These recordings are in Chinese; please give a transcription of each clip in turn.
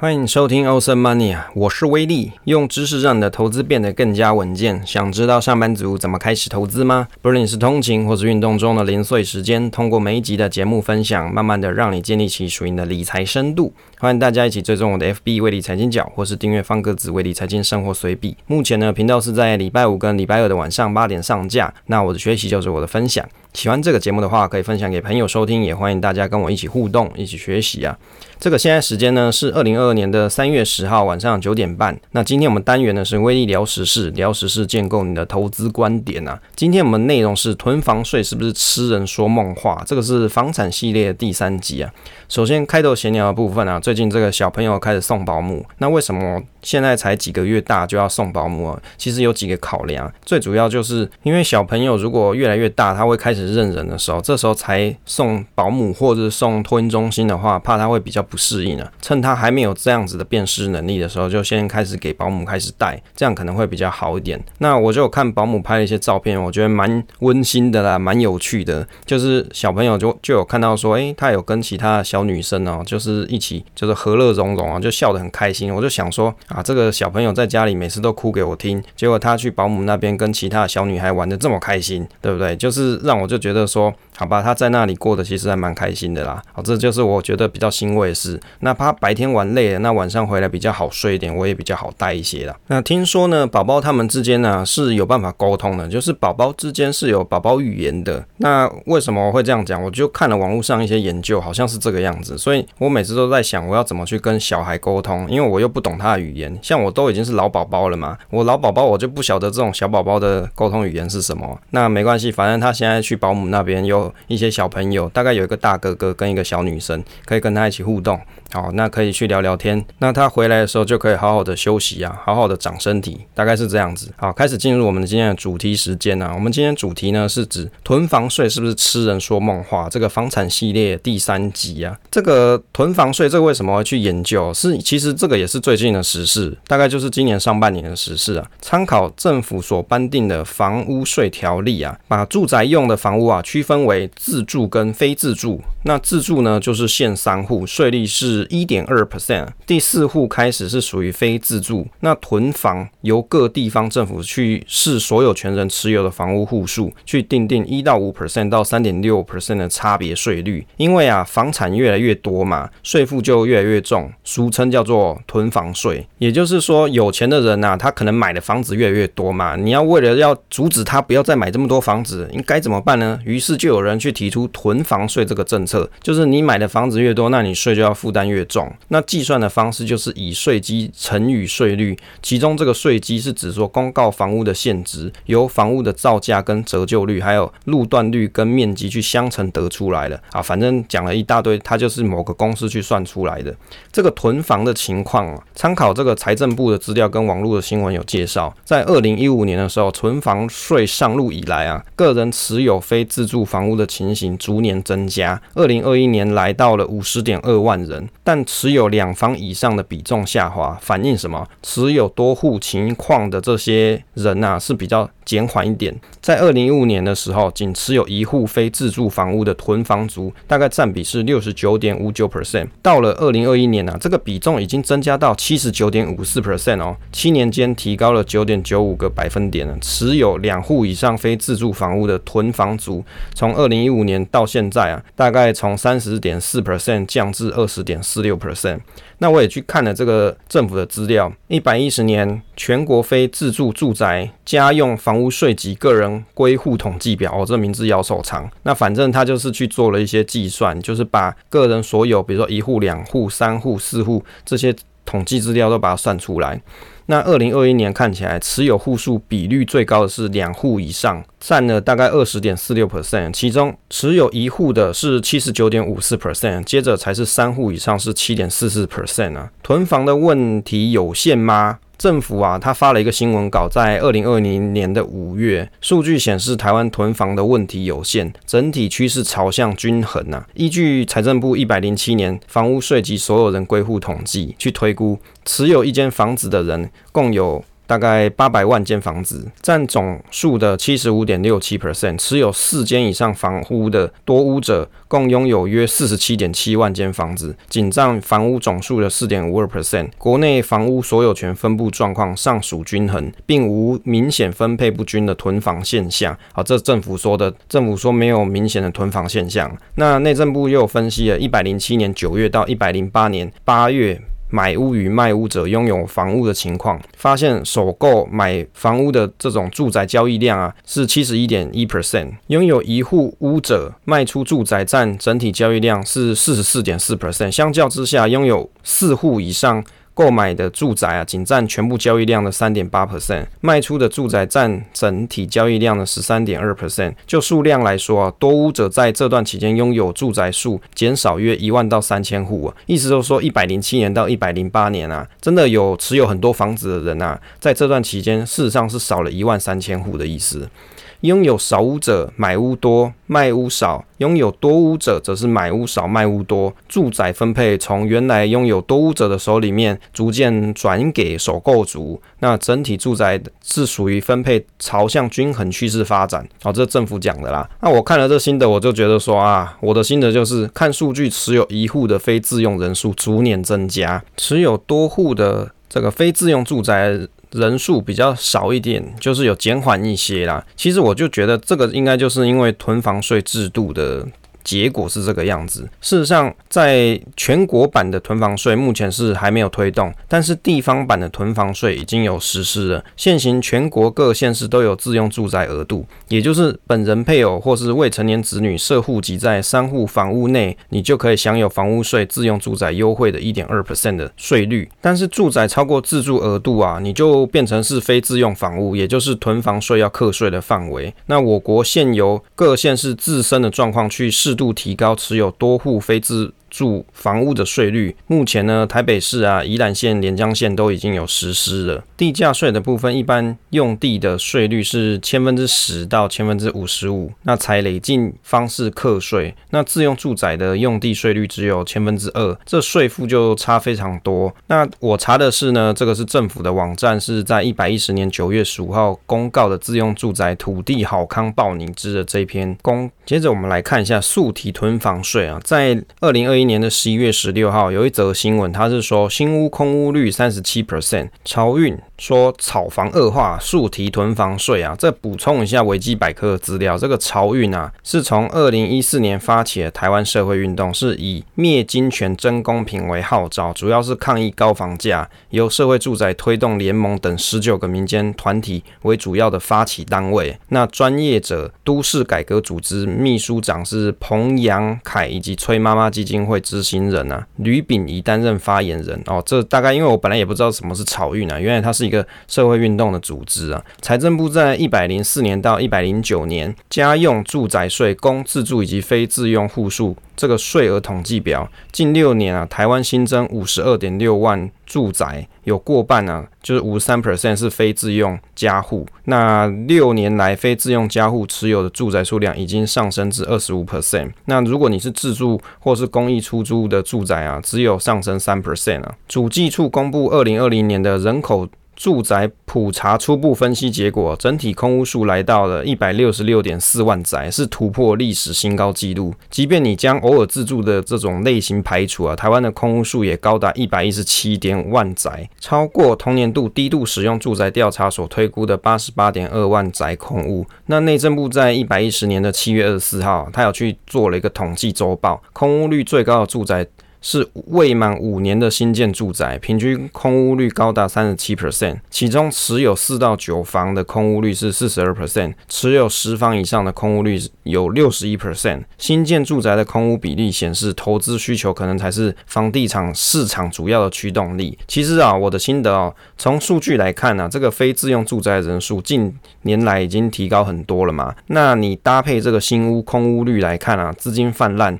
欢迎收听 Awesome Money 啊，我是威利，用知识让你的投资变得更加稳健。想知道上班族怎么开始投资吗？不论你是通勤或是运动中的零碎时间，通过每一集的节目分享，慢慢的让你建立起属于你的理财深度。欢迎大家一起追踪我的 FB 威利财经角，或是订阅方格子威利财经生活随笔。目前呢，频道是在礼拜五跟礼拜二的晚上八点上架。那我的学习就是我的分享，喜欢这个节目的话，可以分享给朋友收听，也欢迎大家跟我一起互动，一起学习啊。这个现在时间呢是二零二二年的三月十号晚上九点半。那今天我们单元呢是威利聊时事，聊时事建构你的投资观点啊。今天我们内容是囤房税是不是痴人说梦话？这个是房产系列第三集啊。首先开头闲聊的部分啊，最近这个小朋友开始送保姆，那为什么现在才几个月大就要送保姆啊？其实有几个考量，最主要就是因为小朋友如果越来越大，他会开始认人的时候，这时候才送保姆或者送托婴中心的话，怕他会比较不适应啊。趁他还没有这样子的辨识能力的时候，就先开始给保姆开始带，这样可能会比较好一点。那我就看保姆拍了一些照片，我觉得蛮温馨的啦，蛮有趣的，就是小朋友就就有看到说，诶，他有跟其他的小。女生哦，就是一起，就是和乐融融啊，就笑得很开心。我就想说啊，这个小朋友在家里每次都哭给我听，结果他去保姆那边跟其他小女孩玩得这么开心，对不对？就是让我就觉得说。好吧，他在那里过得其实还蛮开心的啦。好，这就是我觉得比较欣慰的事。那他白天玩累了，那晚上回来比较好睡一点，我也比较好带一些啦。那听说呢，宝宝他们之间呢是有办法沟通的，就是宝宝之间是有宝宝语言的。那为什么我会这样讲？我就看了网络上一些研究，好像是这个样子。所以我每次都在想，我要怎么去跟小孩沟通，因为我又不懂他的语言。像我都已经是老宝宝了嘛，我老宝宝我就不晓得这种小宝宝的沟通语言是什么。那没关系，反正他现在去保姆那边又。一些小朋友，大概有一个大哥哥跟一个小女生，可以跟他一起互动。好，那可以去聊聊天。那他回来的时候就可以好好的休息啊，好好的长身体，大概是这样子。好，开始进入我们今天的主题时间啊。我们今天主题呢是指囤房税是不是痴人说梦话？这个房产系列第三集啊。这个囤房税，这个为什么会去研究？是其实这个也是最近的时事，大概就是今年上半年的时事啊。参考政府所颁定的房屋税条例啊，把住宅用的房屋啊区分为自住跟非自住。那自住呢就是限三户，税率是。一点二 percent，第四户开始是属于非自住。那囤房由各地方政府去视所有权人持有的房屋户数，去定定一到五 percent 到三点六 percent 的差别税率。因为啊，房产越来越多嘛，税负就越来越重，俗称叫做囤房税。也就是说，有钱的人呐、他可能买的房子越来越多嘛，你要为了要阻止他不要再买这么多房子，应该怎么办呢？于是就有人去提出囤房税这个政策，就是你买的房子越多，那你税就要负担越重，那计算的方式就是以税基乘以税率，其中这个税基是指说公告房屋的现值，由房屋的造价跟折旧率，还有路段率跟面积去相乘得出来的啊。反正讲了一大堆，它就是某个公式去算出来的。这个囤房的情况啊，参考这个财政部的资料跟网络的新闻有介绍，在二零一五年的时候，囤房税上路以来啊，个人持有非自住房屋的情形逐年增加，二零二一年来到了五十点二万人。但持有两房以上的比重下滑，反映什么？持有多户情况的这些人呐、啊，是比较减缓一点。在二零一五年的时候，仅持有一户非自住房屋的囤房族，大概占比是六十九点五九 percent。到了二零二一年呢、啊，这个比重已经增加到七十九点五四 percent 哦，七年间提高了九点九五个百分点了。持有两户以上非自住房屋的囤房族，从二零一五年到现在啊，大概从三十点四 percent 降至二十点四。十六 percent，那我也去看了这个政府的资料，一百一十年全国非自住住宅家用房屋税及个人归户统计表，哦，这名字要收藏。那反正他就是去做了一些计算，就是把个人所有，比如说一户、两户、三户、四户这些统计资料都把它算出来。那二零二一年看起来，持有户数比率最高的是两户以上，占了大概二十点四六 percent，其中持有一户的是七十九点五四 percent，接着才是三户以上是七点四四 percent 啊。囤房的问题有限吗？政府啊，他发了一个新闻稿，在二零二零年的五月，数据显示台湾囤房的问题有限，整体趋势朝向均衡呐、依据财政部一百零七年房屋税及所有人归户统计去推估，持有一间房子的人共有。大概八百万间房子，占总数的七十五点六七 percent。持有四间以上房屋的多屋者，共拥有约四十七点七万间房子，仅占房屋总数的四点五二 percent。国内房屋所有权分布状况尚属均衡，并无明显分配不均的囤房现象。好，这政府说的，政府说没有明显的囤房现象。那内政部又分析了，一百零七年九月到一百零八年八月。买屋与卖屋者拥有房屋的情况，发现首购买房屋的这种住宅交易量啊是七十一点一 percent，拥有一户屋者卖出住宅占整体交易量是四十四点四 percent，相较之下，拥有四户以上。购买的住宅啊，仅占全部交易量的三点八 percent，卖出的住宅占整体交易量的十三点二 percent。就数量来说啊，多屋者在这段期间拥有住宅数减少约一万到三千户啊，意思就是说，一百零七年到一百零八年啊，真的有持有很多房子的人啊，在这段期间事实上是少了一万三千户的意思。拥有少屋者买屋多，卖屋少；拥有多屋者则是买屋少，卖屋多。住宅分配从原来拥有多屋者的手里面，逐渐转给首购族。那整体住宅是属于分配朝向均衡趋势发展。好，这政府讲的啦。那我看了这心得，我就觉得说啊，我的心得就是看数据，持有一户的非自用人数逐年增加，持有多户的这个非自用住宅。人数比较少一点，就是有减缓一些啦。其实我就觉得这个应该就是因为囤房税制度的。结果是这个样子。事实上，在全国版的囤房税目前是还没有推动，但是地方版的囤房税已经有实施了。现行全国各县市都有自用住宅额度，也就是本人配偶或是未成年子女设户籍在三户房屋内，你就可以享有房屋税自用住宅优惠的一点二 percent 的税率。但是住宅超过自住额度啊，你就变成是非自用房屋，也就是囤房税要课税的范围。那我国现由各县市自身的状况去适度提高持有多户非自住房屋的税率，目前呢，台北市啊、宜兰县、连江县都已经有实施了。地价税的部分，一般用地的税率是千分之十到千分之五十五，那采累进方式课税。那自用住宅的用地税率只有千分之二，这税负就差非常多。那我查的是呢，这个是政府的网站，是在一百一十年九月十五号公告的自用住宅土地好康报拟之的这篇公。接着我们来看一下速提囤房税啊，在二零二一年的十一月十六号，有一则新闻，它是说新屋空屋率三十七 percent，漕运说炒房恶化，速提囤房税啊。这补充一下维基百科的资料，这个漕运啊，是从二零一四年发起的台湾社会运动，是以灭金权、争公平为号召，主要是抗议高房价，由社会住宅推动联盟等十九个民间团体为主要的发起单位。那专业者都市改革组织秘书长是彭阳凯以及崔妈妈基金会执行人啊，吕炳仪担任发言人哦。这大概因为我本来也不知道什么是草运啊，原来它是一个社会运动的组织啊。财政部在一百零四年到一百零九年家用住宅税供自住以及非自用户数。这个税额统计表，近六年啊，台湾新增五十二点六万住宅，有过半啊，就是五十三 percent 是非自用家户。那六年来，非自用家户持有的住宅数量已经上升至二十五 percent。那如果你是自住或是公益出租的住宅啊，只有上升三 percent 啊。主计处公布二零二零年的人口。住宅普查初步分析结果，整体空屋数来到了一百六十六点四万宅，是突破历史新高纪录。即便你将偶尔自住的这种类型排除啊，台湾的空屋数也高达一百一十七点万宅，超过同年度低度使用住宅调查所推估的八十八点二万宅空屋。那内政部在一百一十年的七月二十四号，他有去做了一个统计周报，空屋率最高的住宅。是未满五年的新建住宅，平均空屋率高达三十七 percent，其中持有四到九房的空屋率是四十二 percent，持有十房以上的空屋率有六十一 percent。新建住宅的空屋比例显示，投资需求可能才是房地产市场主要的驱动力。其实啊，我的心得哦，从数据来看啊，这个非自用住宅人数近年来已经提高很多了嘛。那你搭配这个新屋空屋率来看啊，资金泛滥。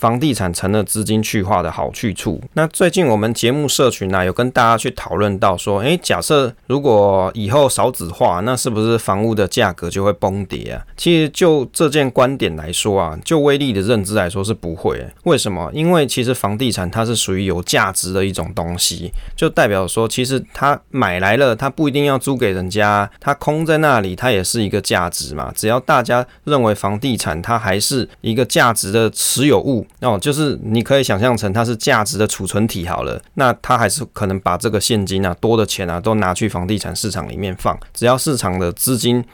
房地产成了资金去化的好去处。那最近我们节目社群呢、有跟大家去讨论到说，诶，假设如果以后少子化，那是不是房屋的价格就会崩跌啊？其实就这件观点来说啊，就威力的认知来说是不会。为什么？因为其实房地产它是属于有价值的一种东西，就代表说，其实它买来了，它不一定要租给人家，它空在那里，它也是一个价值嘛。只要大家认为房地产它还是一个价值的持有物，哦，就是你可以想象成它是价值的储存体好了，那它还是可能把这个现金啊、多的钱啊都拿去房地产市场里面放，只要市场的资金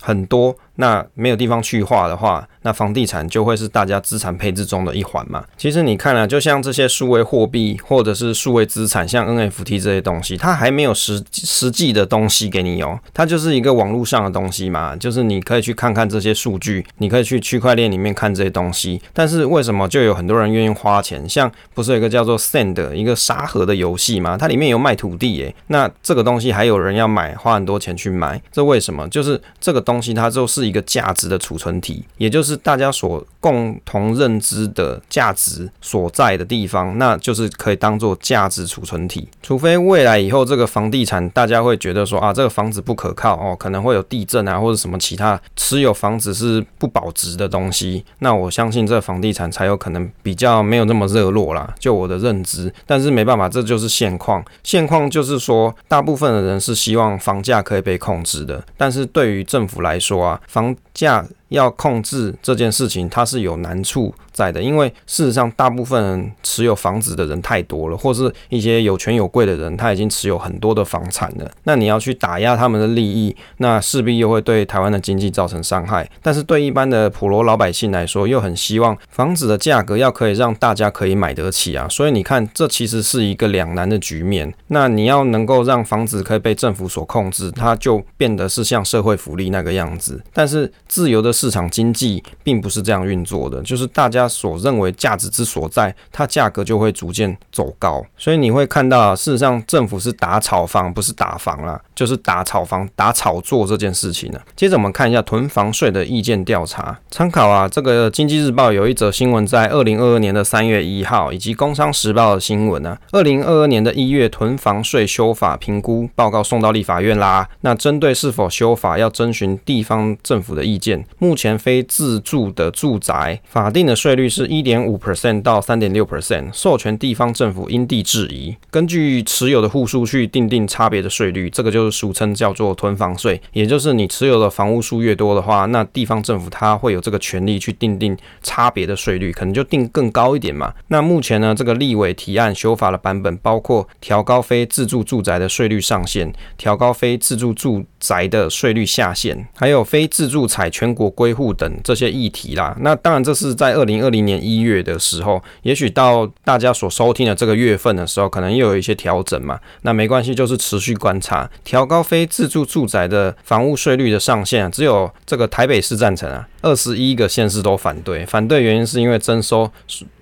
很多。那没有地方去化的话，那房地产就会是大家资产配置中的一环嘛。其实你看啊，就像这些数位货币或者是数位资产，像 NFT 这些东西，它还没有实实际的东西给你哦，它就是一个网络上的东西嘛。就是你可以去看看这些数据，你可以去区块链里面看这些东西。但是为什么就有很多人愿意花钱？像不是有一个叫做 Sand 一个沙盒的游戏吗？它里面有卖土地诶。那这个东西还有人要买，花很多钱去买，这为什么？就是这个东西它就。是一个价值的储存体，也就是是大家所共同认知的价值所在的地方，那就是可以当做价值储存体。除非未来以后这个房地产大家会觉得说啊，这个房子不可靠哦，可能会有地震啊或者什么其他持有房子是不保值的东西，那我相信这房地产才有可能比较没有那么热络啦。就我的认知，但是没办法，这就是现况。现况就是说，大部分的人是希望房价可以被控制的，但是对于政府来说啊。房价要控制这件事情，它是有难处在的，因为事实上，大部分持有房子的人太多了，或是一些有权有贵的人，他已经持有很多的房产了。那你要去打压他们的利益，那势必又会对台湾的经济造成伤害。但是对一般的普罗老百姓来说，又很希望房子的价格要可以让大家可以买得起啊。所以你看，这其实是一个两难的局面。那你要能够让房子可以被政府所控制，它就变得是像社会福利那个样子。但是自由的市场经济并不是这样运作的，就是大家。所认为价值之所在，它价格就会逐渐走高。所以你会看到，事实上政府是打炒房，不是打房啦，就是打炒房、打炒作这件事情呢。接着我们看一下囤房税的意见调查，参考啊，这个经济日报有一则新闻，在二零二二年的三月一号，以及工商时报的新闻呢，二零二二年的一月囤房税修法评估报告送到立法院啦。那针对是否修法，要征询地方政府的意见。目目前非自住的住宅法定的税。率是一点五 percent 到三点六 percent，授权地方政府因地制宜，根据持有的户数去定定差别的税率，这个就是俗称叫做囤房税。也就是你持有的房屋数越多的话，那地方政府它会有这个权利去定定差别的税率，可能就定更高一点嘛。那目前呢，这个立委提案修法的版本包括调高非自住住宅的税率上限，调高非自住住宅的税率下限，还有非自住采全国归户等这些议题啦。那当然这是在二零。二零年一月的时候，也许到大家所收听的这个月份的时候，可能又有一些调整嘛。那没关系，就是持续观察。调高非自住住宅的房屋税率的上限，只有这个台北市赞成啊，二十一个县市都反对。反对原因是因为征收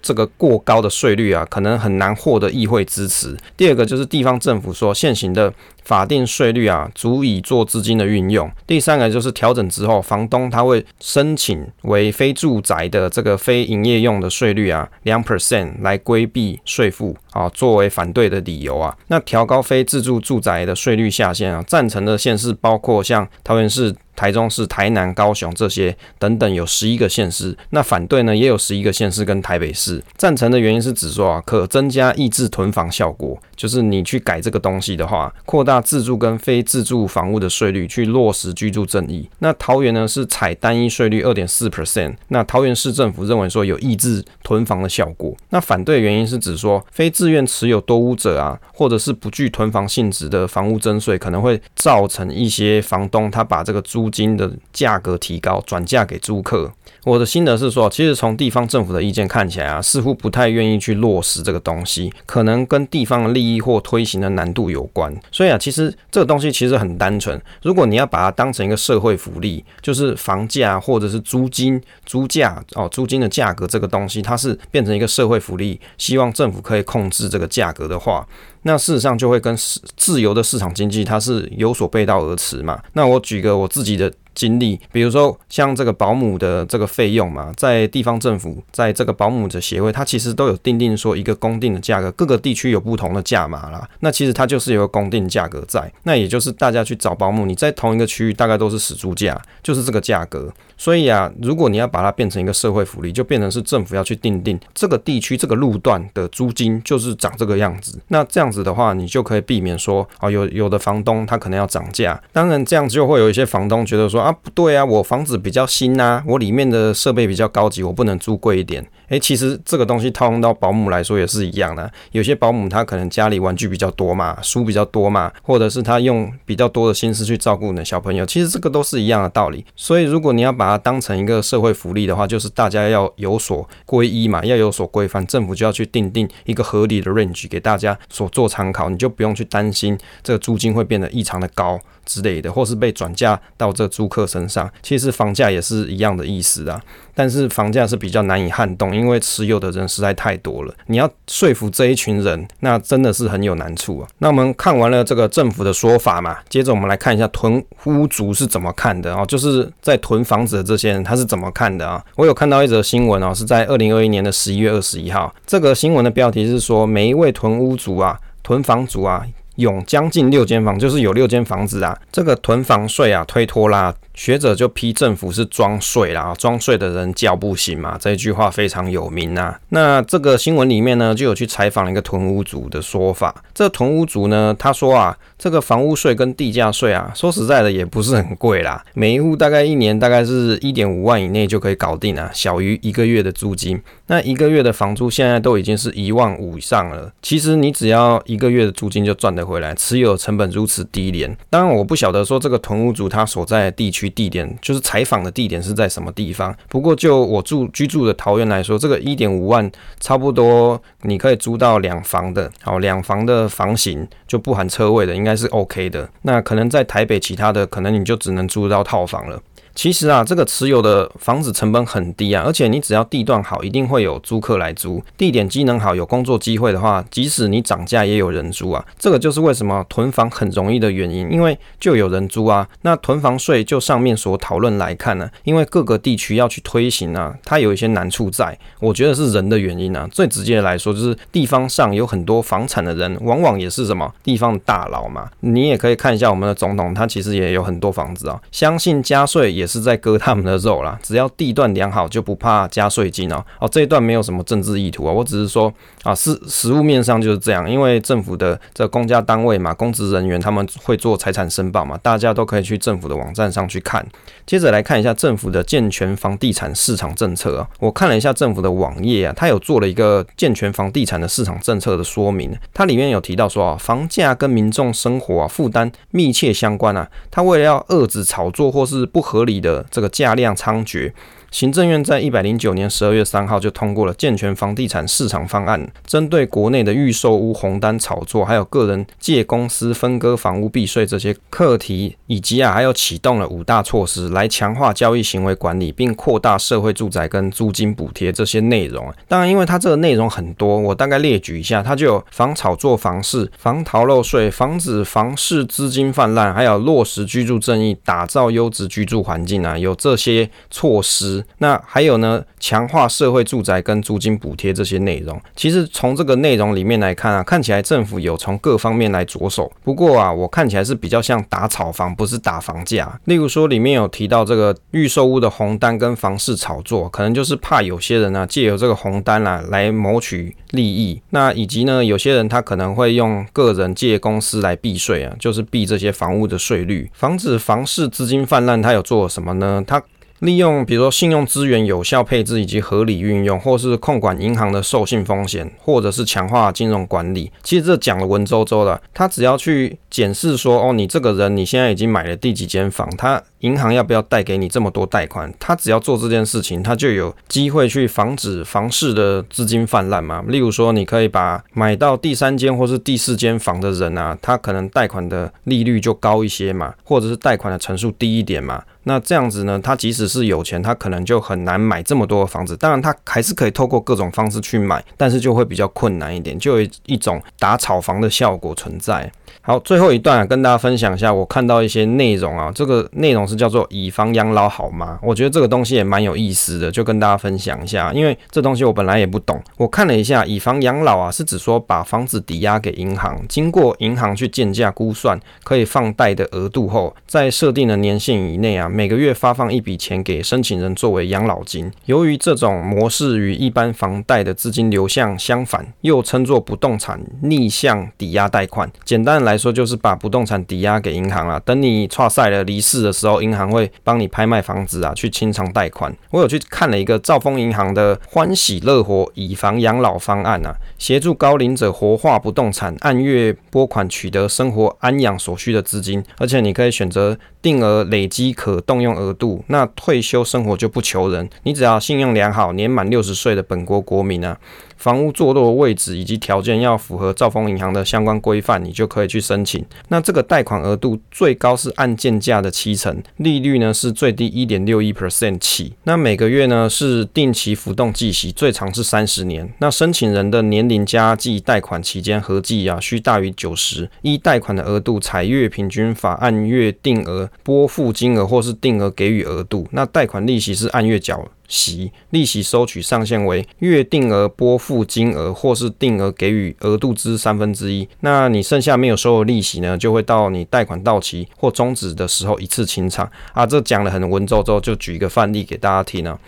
这个过高的税率啊，可能很难获得议会支持。第二个就是地方政府说现行的。法定税率啊，足以做资金的运用。第三个就是调整之后，房东他会申请为非住宅的这个非营业用的税率啊，两 percent 来规避税负啊，作为反对的理由啊。那调高非自住住宅的税率下限啊，赞成的县市包括像桃园市。台中市、台南、高雄这些等等有十一个县市，那反对呢也有十一个县市跟台北市。赞成的原因是指说啊，可增加抑制囤房效果，就是你去改这个东西的话，扩大自住跟非自住房屋的税率，去落实居住正义。那桃园呢是采单一税率二点四 percent，那桃园市政府认为说有抑制囤房的效果。那反对的原因是指说，非自愿持有多屋者啊，或者是不具囤房性质的房屋征税，可能会造成一些房东他把这个租金的价格提高，转嫁给租客。我的心得是说，其实从地方政府的意见看起来啊，似乎不太愿意去落实这个东西，可能跟地方的利益或推行的难度有关。所以啊，其实这个东西其实很单纯。如果你要把它当成一个社会福利，就是房价或者是租金、租价哦，租金的价格这个东西，它是变成一个社会福利，希望政府可以控制这个价格的话。那事实上就会跟自由的市场经济它是有所背道而驰嘛。那我举个我自己的经历，比如说像这个保姆的这个费用嘛，在地方政府，在这个保姆的协会，它其实都有定定说一个公定的价格，各个地区有不同的价码啦。那其实它就是有个公定价格在，那也就是大家去找保姆，你在同一个区域大概都是死猪价，就是这个价格。所以啊，如果你要把它变成一个社会福利，就变成是政府要去定定这个地区这个路段的租金就是长这个样子。那这样子的话，你就可以避免说啊，有有的房东他可能要涨价。当然这样子就会有一些房东觉得说啊，不对啊，我房子比较新呐，我里面的设备比较高级，我不能租贵一点。诶，其实这个东西套用到保姆来说也是一样的。有些保姆他可能家里玩具比较多嘛，书比较多嘛，或者是他用比较多的心思去照顾你的小朋友，其实这个都是一样的道理。所以如果你要把把它当成一个社会福利的话，就是大家要有所归依嘛，要有所规范，政府就要去定定一个合理的 range 给大家所做参考，你就不用去担心这个租金会变得异常的高。之类的，或是被转嫁到这租客身上。其实房价也是一样的意思啊。但是房价是比较难以撼动，因为持有的人实在太多了。你要说服这一群人，那真的是很有难处啊。那我们看完了这个政府的说法嘛，接着我们来看一下囤屋族是怎么看的啊，就是在囤房子的这些人他是怎么看的啊？我有看到一则新闻啊，是在二零二一年的十一月二十一号，这个新闻的标题是说，每一位囤屋族啊，囤房族啊，有将近六间房，就是有六间房子啊，这个囤房税啊，推脱啦。学者就批政府是装睡啦，装睡的人叫不醒嘛，这一句话非常有名啊。那这个新闻里面呢，就有去采访了一个囤屋族的说法。这个囤屋族呢，他说啊，这个房屋税跟地价税啊，说实在的也不是很贵啦，每一户大概一年大概是一点五万以内就可以搞定啊，小于一个月的租金。那一个月的房租现在都已经是一万五以上了。其实你只要一个月的租金就赚得回来，持有成本如此低廉。当然我不晓得说这个囤屋族他所在的地区。地点就是采访的地点是在什么地方？不过就我住居住的桃园来说，这个一点五万差不多你可以租到两房的，好，两房的房型就不含车位的，应该是 OK 的。那可能在台北其他的，可能你就只能租到套房了。其实啊，这个持有的房子成本很低啊，而且你只要地段好，一定会有租客来租。地点机能好，有工作机会的话，即使你涨价也有人租啊。这个就是为什么囤房很容易的原因，因为就有人租啊。那囤房税就上面所讨论来看呢，因为各个地区要去推行啊，它有一些难处在。我觉得是人的原因啊。最直接来说，就是地方上有很多房产的人，往往也是什么地方大佬嘛。你也可以看一下我们的总统，他其实也有很多房子啊。相信加税也是在割他们的肉啦，只要地段良好，就不怕加税金哦。哦，这一段没有什么政治意图啊，我只是说啊，是实物面上就是这样，因为政府的这公家单位嘛，公职人员他们会做财产申报嘛，大家都可以去政府的网站上去看。接着来看一下政府的健全房地产市场政策啊，我看了一下政府的网页啊，它有做了一个健全房地产的市场政策的说明，它里面有提到说啊，房价跟民众生活啊负担密切相关啊，它为了要遏制炒作或是不合理你的。这个价量猖獗。行政院在一百零九年十二月三号就通过了健全房地产市场方案，针对国内的预售屋红单炒作，还有个人借公司分割房屋避税这些课题，以及啊，还有启动了五大措施来强化交易行为管理，并扩大社会住宅跟租金补贴这些内容。当然，因为它这个内容很多，我大概列举一下，它就有防炒作房市、防逃漏税、防止房市资金泛滥，还有落实居住正义、打造优质居住环境啊，有这些措施。那还有呢，强化社会住宅跟租金补贴这些内容。其实从这个内容里面来看啊，看起来政府有从各方面来着手。不过啊，我看起来是比较像打炒房，不是打房价。例如说，里面有提到这个预售屋的红单跟房市炒作，可能就是怕有些人呢、啊、借由这个红单啊来谋取利益。那以及呢，有些人他可能会用个人借公司来避税啊，就是避这些房屋的税率，防止房市资金泛滥。他有做什么呢？他利用比如说信用资源有效配置以及合理运用，或是控管银行的授信风险，或者是强化金融管理。其实这讲的文绉绉的，他只要去检视说，哦，你这个人你现在已经买了第几间房，他银行要不要贷给你这么多贷款？他只要做这件事情，他就有机会去防止房市的资金泛滥嘛。例如说，你可以把买到第三间或是第四间房的人啊，他可能贷款的利率就高一些嘛，或者是贷款的成数低一点嘛。那这样子呢，他即使是有钱，他可能就很难买这么多的房子。当然，他还是可以透过各种方式去买，但是就会比较困难一点，就有一种打炒房的效果存在。好，最后一段，跟大家分享一下我看到一些内容啊，这个内容是叫做以房养老好吗？我觉得这个东西也蛮有意思的，就跟大家分享一下。因为这东西我本来也不懂，我看了一下，以房养老啊，是指说把房子抵押给银行，经过银行去建价估算可以放贷的额度后，在设定的年限以内啊，每个月发放一笔钱给申请人作为养老金。由于这种模式与一般房贷的资金流向相反，又称作不动产逆向抵押贷款。简单来说，就是把不动产抵押给银行了，等你差赛了离世的时候，银行会帮你拍卖房子啊，去清偿贷款。我有去看了一个兆丰银行的欢喜乐活以房养老方案啊，协助高龄者活化不动产，按月拨款取得生活安养所需的资金，而且你可以选择定额累积可动用额度。那退休生活就不求人，你只要信用良好，年满六十岁的本国国民啊。房屋坐落的位置以及条件要符合兆丰银行的相关规范，你就可以去申请。那这个贷款额度最高是按件价的七成，利率呢是最低一点六一 percent 起。那每个月呢是定期浮动计息，最长是三十年。那申请人的年龄加计贷款期间合计啊需大于九十。依贷款的额度采月平均法，按月定额拨付金额或是定额给予额度。那贷款利息是按月缴。息利息收取上限为月定额拨付金额，或是定额给予额度之三分之一。那你剩下没有收的利息呢，就会到你贷款到期或终止的时候一次清偿。啊，这讲得很文绉绉，就举一个范例给大家听啊。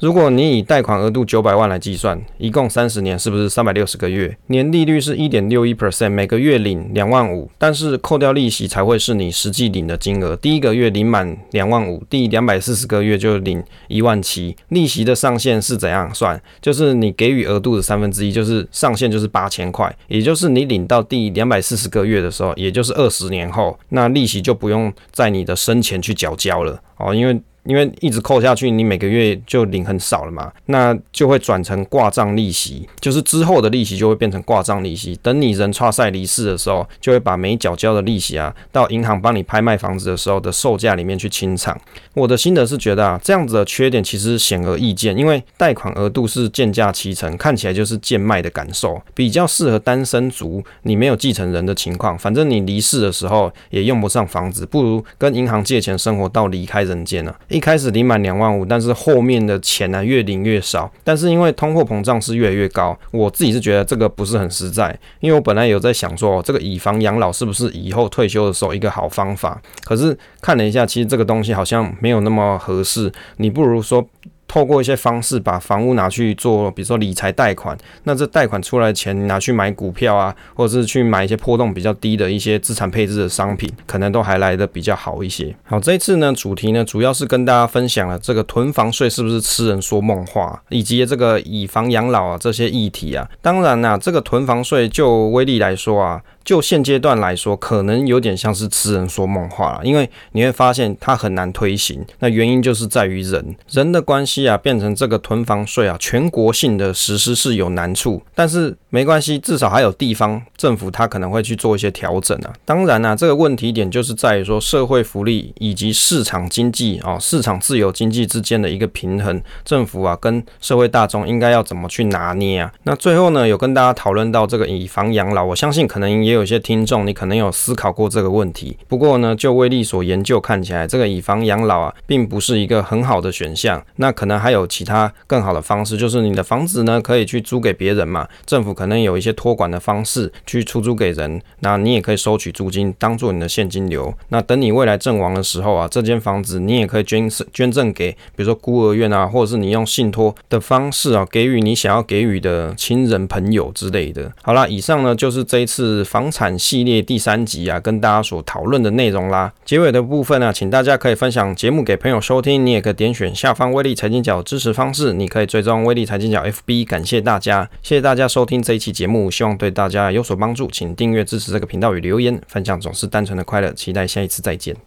如果你以贷款额度九百万来计算，一共三十年，是不是三百六十个月？年利率是一点六一 percent，每个月领两万五，但是扣掉利息才会是你实际领的金额。第一个月领满两万五，第两百四十个月就领一万七。利息的上限是怎样算？就是你给予额度的三分之一，就是上限就是八千块，也就是你领到第两百四十个月的时候，也就是二十年后，那利息就不用在你的生前去缴交了哦，因为。因为一直扣下去，你每个月就领很少了嘛，那就会转成挂账利息，就是之后的利息就会变成挂账利息。等你人差赛离世的时候，就会把没缴交的利息啊，到银行帮你拍卖房子的时候的售价里面去清偿。我的心得是觉得啊，这样子的缺点其实显而易见，因为贷款额度是贱价七成，看起来就是贱卖的感受，比较适合单身族，你没有继承人的情况，反正你离世的时候也用不上房子，不如跟银行借钱生活到离开人间啊。一开始领满两万五，但是后面的钱呢、越领越少。但是因为通货膨胀是越来越高，我自己是觉得这个不是很实在。因为我本来有在想说，这个以房养老是不是以后退休的时候一个好方法？可是看了一下，其实这个东西好像没有那么合适。你不如说。透过一些方式把房屋拿去做，比如说理财贷款，那这贷款出来的钱拿去买股票啊，或者是去买一些波动比较低的一些资产配置的商品，可能都还来得比较好一些。好，这一次呢，主题呢主要是跟大家分享了这个囤房税是不是痴人说梦话，以及这个以房养老啊这些议题啊。当然啦，这个囤房税就威力来说啊。就现阶段来说，可能有点像是痴人说梦话了，因为你会发现它很难推行。那原因就是在于人人的关系啊，变成这个囤房税啊，全国性的实施是有难处，但是没关系，至少还有地方政府它可能会去做一些调整啊。当然啊，这个问题点就是在于说社会福利以及市场经济啊，市场自由经济之间的一个平衡，政府啊跟社会大众应该要怎么去拿捏啊？那最后呢，有跟大家讨论到这个以房养老，我相信可能也。有些听众，你可能有思考过这个问题。不过呢，就威力所研究看起来，这个以房养老啊，并不是一个很好的选项。那可可能还有其他更好的方式，就是你的房子呢，可以去租给别人嘛。政府可能有一些托管的方式去出租给人，那你也可以收取租金，当做你的现金流。那等你未来阵亡的时候啊，这间房子你也可以捐捐赠给，比如说孤儿院啊，或者是你用信托的方式啊，给予你想要给予的亲人朋友之类的。好啦，以上呢就是这一次房。产系列第三集啊，跟大家所讨论的内容啦。结尾的部分呢、啊，请大家可以分享节目给朋友收听，你也可以点选下方威力财经角支持方式，你可以追踪威力财经角 FB。感谢大家，谢谢大家收听这一期节目，希望对大家有所帮助，请订阅支持这个频道与留言分享，总是单纯的快乐。期待下一次再见。